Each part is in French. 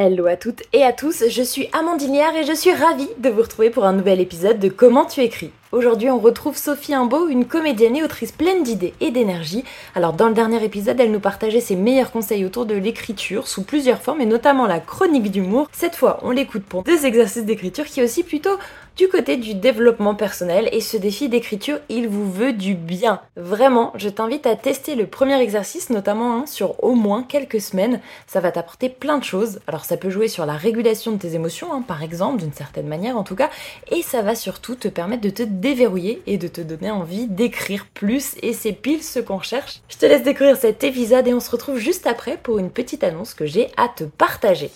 Hello à toutes et à tous, je suis Amandine Liard et je suis ravie de vous retrouver pour un nouvel épisode de Comment tu écris. Aujourd'hui, on retrouve Sophie Imbeau, une comédienne et autrice pleine d'idées et d'énergie. Alors, dans le dernier épisode, elle nous partageait ses meilleurs conseils autour de l'écriture sous plusieurs formes et notamment la chronique d'humour. Cette fois, on l'écoute pour deux exercices d'écriture qui est aussi plutôt du côté du développement personnel et ce défi d'écriture, il vous veut du bien. Vraiment, je t'invite à tester le premier exercice, notamment hein, sur au moins quelques semaines. Ça va t'apporter plein de choses. Alors ça peut jouer sur la régulation de tes émotions, hein, par exemple, d'une certaine manière en tout cas, et ça va surtout te permettre de te déverrouiller et de te donner envie d'écrire plus et c'est pile ce qu'on cherche. Je te laisse découvrir cet épisode et on se retrouve juste après pour une petite annonce que j'ai à te partager.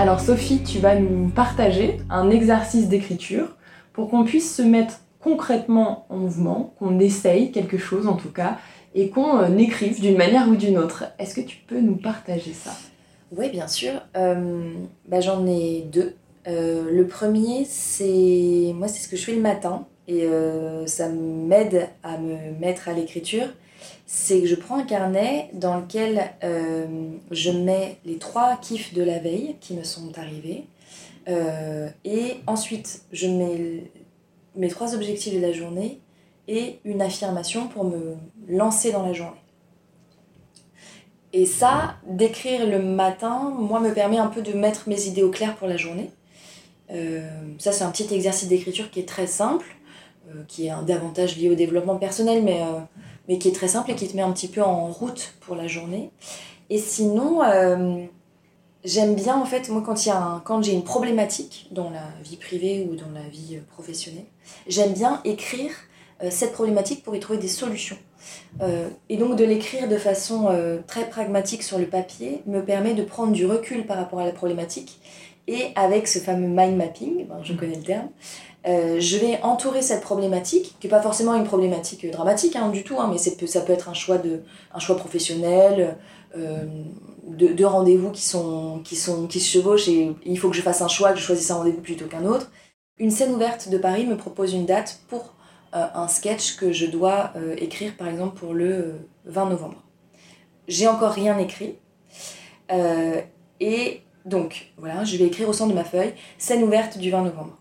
Alors Sophie, tu vas nous partager un exercice d'écriture pour qu'on puisse se mettre concrètement en mouvement, qu'on essaye quelque chose en tout cas, et qu'on euh, écrive d'une manière ou d'une autre. Est-ce que tu peux nous partager ça? Oui, bien sûr. Euh, bah, J'en ai deux. Euh, le premier, c'est moi, c'est ce que je fais le matin, et ça m'aide à me mettre à l'écriture c'est que je prends un carnet dans lequel euh, je mets les trois kiffs de la veille qui me sont arrivés. Euh, et ensuite, je mets mes trois objectifs de la journée et une affirmation pour me lancer dans la journée. Et ça, d'écrire le matin, moi, me permet un peu de mettre mes idées au clair pour la journée. Euh, ça, c'est un petit exercice d'écriture qui est très simple, qui est un davantage lié au développement personnel, mais mais qui est très simple et qui te met un petit peu en route pour la journée. Et sinon, euh, j'aime bien en fait, moi quand, j'ai une problématique dans la vie privée ou dans la vie euh, professionnelle, j'aime bien écrire euh, cette problématique pour y trouver des solutions. et donc de l'écrire de façon très pragmatique sur le papier me permet de prendre du recul par rapport à la problématique et avec ce fameux mind mapping, ben, je connais le terme, euh, je vais entourer cette problématique, qui n'est pas forcément une problématique dramatique hein, du tout, hein, mais ça peut être un choix, de, un choix professionnel, euh, de, rendez-vous qui, sont, qui, sont, qui se chevauchent et il faut que je fasse un choix, que je choisisse un rendez-vous plutôt qu'un autre. Une scène ouverte de Paris me propose une date pour euh, un sketch que je dois écrire par exemple pour le 20 novembre. J'ai encore rien écrit. et donc voilà, je vais écrire au centre de ma feuille scène ouverte du 20 novembre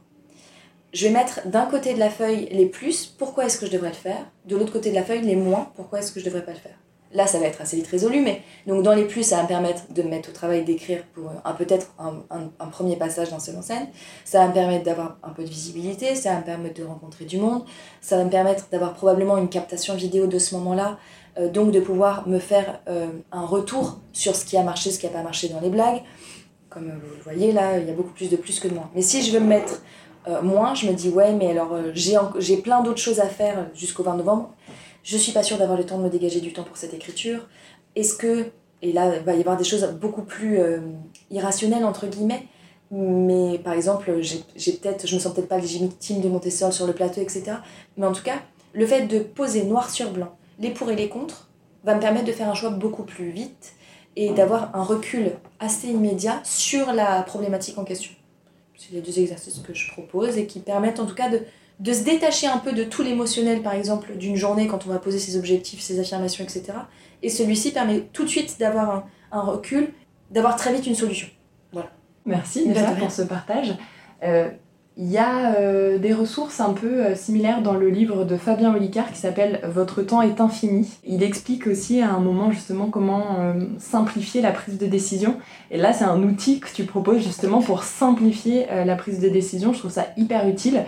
je vais mettre d'un côté de la feuille les plus, pourquoi est-ce que je devrais le faire, de l'autre côté de la feuille les moins, pourquoi est-ce que je devrais pas le faire? Là, ça va être assez vite résolu, mais donc dans les plus, ça va me permettre de me mettre au travail d'écrire pour un peut-être un, premier passage dans seul en scène. Ça va me permettre d'avoir un peu de visibilité, ça va me permettre de rencontrer du monde, ça va me permettre d'avoir probablement une captation vidéo de ce moment-là, euh, donc de pouvoir me faire euh, un retour sur ce qui a marché, ce qui n'a pas marché dans les blagues. Comme vous le voyez là, il y a beaucoup plus de plus que de moins. Mais si je veux me mettre euh, moins, je me dis ouais, mais alors euh, j'ai plein d'autres choses à faire jusqu'au 20 novembre. Je suis pas sûre d'avoir le temps de me dégager du temps pour cette écriture. Est-ce que, et là, il va y avoir des choses beaucoup plus euh, irrationnelles, entre guillemets, mais par exemple, j'ai peut-être, je me sens peut-être pas légitime de monter seule sur le plateau, etc. Mais en tout cas, le fait de poser noir sur blanc les pour et les contre va me permettre de faire un choix beaucoup plus vite et d'avoir un recul assez immédiat sur la problématique en question. C'est les deux exercices que je propose et qui permettent en tout cas de, de se détacher un peu de tout l'émotionnel, par exemple, d'une journée quand on va poser ses objectifs, ses affirmations, etc. Et celui-ci permet tout de suite d'avoir un, un, recul, d'avoir très vite une solution. Voilà. Merci déjà pour ce partage. Euh, il y a euh, des ressources un peu euh, similaires dans le livre de Fabien Olicard qui s'appelle Votre temps est infini. Il explique aussi à un moment justement comment euh, simplifier la prise de décision. Et là, c'est un outil que tu proposes justement pour simplifier la prise de décision. Je trouve ça hyper utile.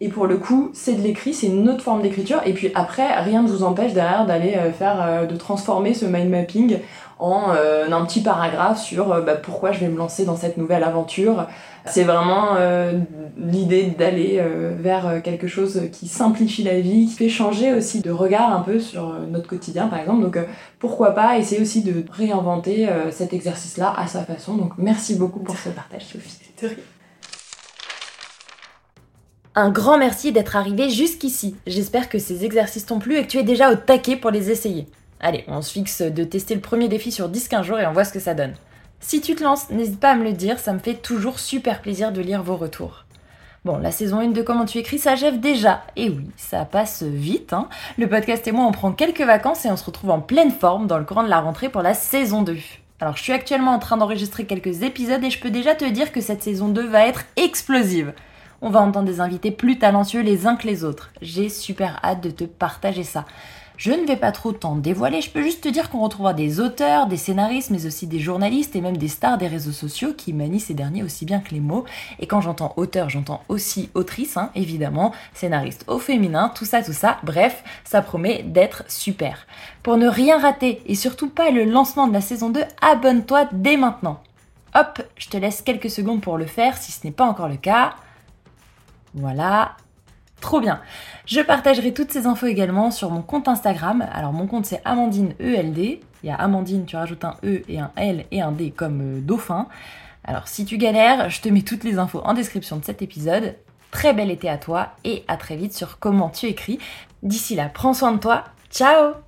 Et pour le coup, c'est de l'écrit, c'est une autre forme d'écriture. Et puis après, rien ne vous empêche derrière d'aller faire, de transformer ce mind mapping en un petit paragraphe sur bah, pourquoi je vais me lancer dans cette nouvelle aventure, c'est vraiment euh, l'idée d'aller euh, vers euh, quelque chose qui simplifie la vie, qui fait changer aussi de regard un peu sur notre quotidien par exemple. Donc pourquoi pas essayer aussi de réinventer cet exercice-là à sa façon. Donc merci beaucoup pour ce partage Sophie. Un grand merci d'être arrivé jusqu'ici. J'espère que ces exercices t'ont plu et que tu es déjà au taquet pour les essayer. Allez, on se fixe de tester le premier défi sur 10-15 jours et on voit ce que ça donne. Si tu te lances, n'hésite pas à me le dire, ça me fait toujours super plaisir de lire vos retours. Bon, la saison 1 de Comment tu écris s'achève déjà. Et oui, ça passe vite. Hein. Le podcast et moi, on prend quelques vacances et on se retrouve en pleine forme dans le courant de la rentrée pour la saison 2. Alors, je suis actuellement en train d'enregistrer quelques épisodes et je peux déjà te dire que cette saison 2 va être explosive. On va entendre des invités plus talentueux les uns que les autres. J'ai super hâte de te partager ça. Je ne vais pas trop t'en dévoiler, je peux juste te dire qu'on retrouvera des auteurs, des scénaristes, mais aussi des journalistes et même des stars des réseaux sociaux qui manient ces derniers aussi bien que les mots. Et quand j'entends auteur, j'entends aussi autrice, hein, évidemment, scénariste au féminin, tout ça, tout ça. Bref, ça promet d'être super. Pour ne rien rater et surtout pas le lancement de la saison 2, abonne-toi dès maintenant. Hop, je te laisse quelques secondes pour le faire si ce n'est pas encore le cas. Voilà, Trop bien. Je partagerai toutes ces infos également sur mon compte Instagram. Alors mon compte c'est Amandine ELD. Il y a Amandine, tu rajoutes un E et un L et un D comme euh, dauphin. Alors si tu galères, je te mets toutes les infos en description de cet épisode. Très bel été à toi et à très vite sur comment tu écris. D'ici là, prends soin de toi. Ciao